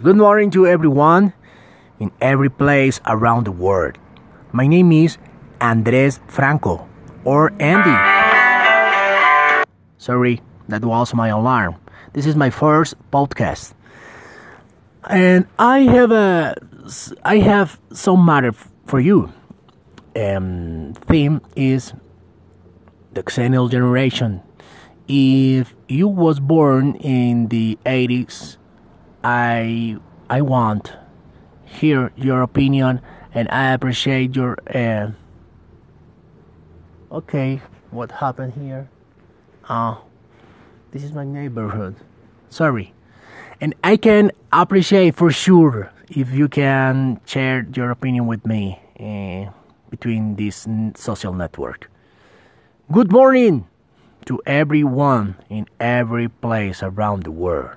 Good morning to everyone in every place around the world. My name is Andres Franco or Andy. Sorry, that was my alarm. This is my first podcast. And I have a I have some matter for you. Um theme is the Xennial generation. If you was born in the 80s I I want hear your opinion and I appreciate your uh, okay what happened here. Uh this is my neighborhood. Sorry. And I can appreciate for sure if you can share your opinion with me uh, between this social network. Good morning to everyone in every place around the world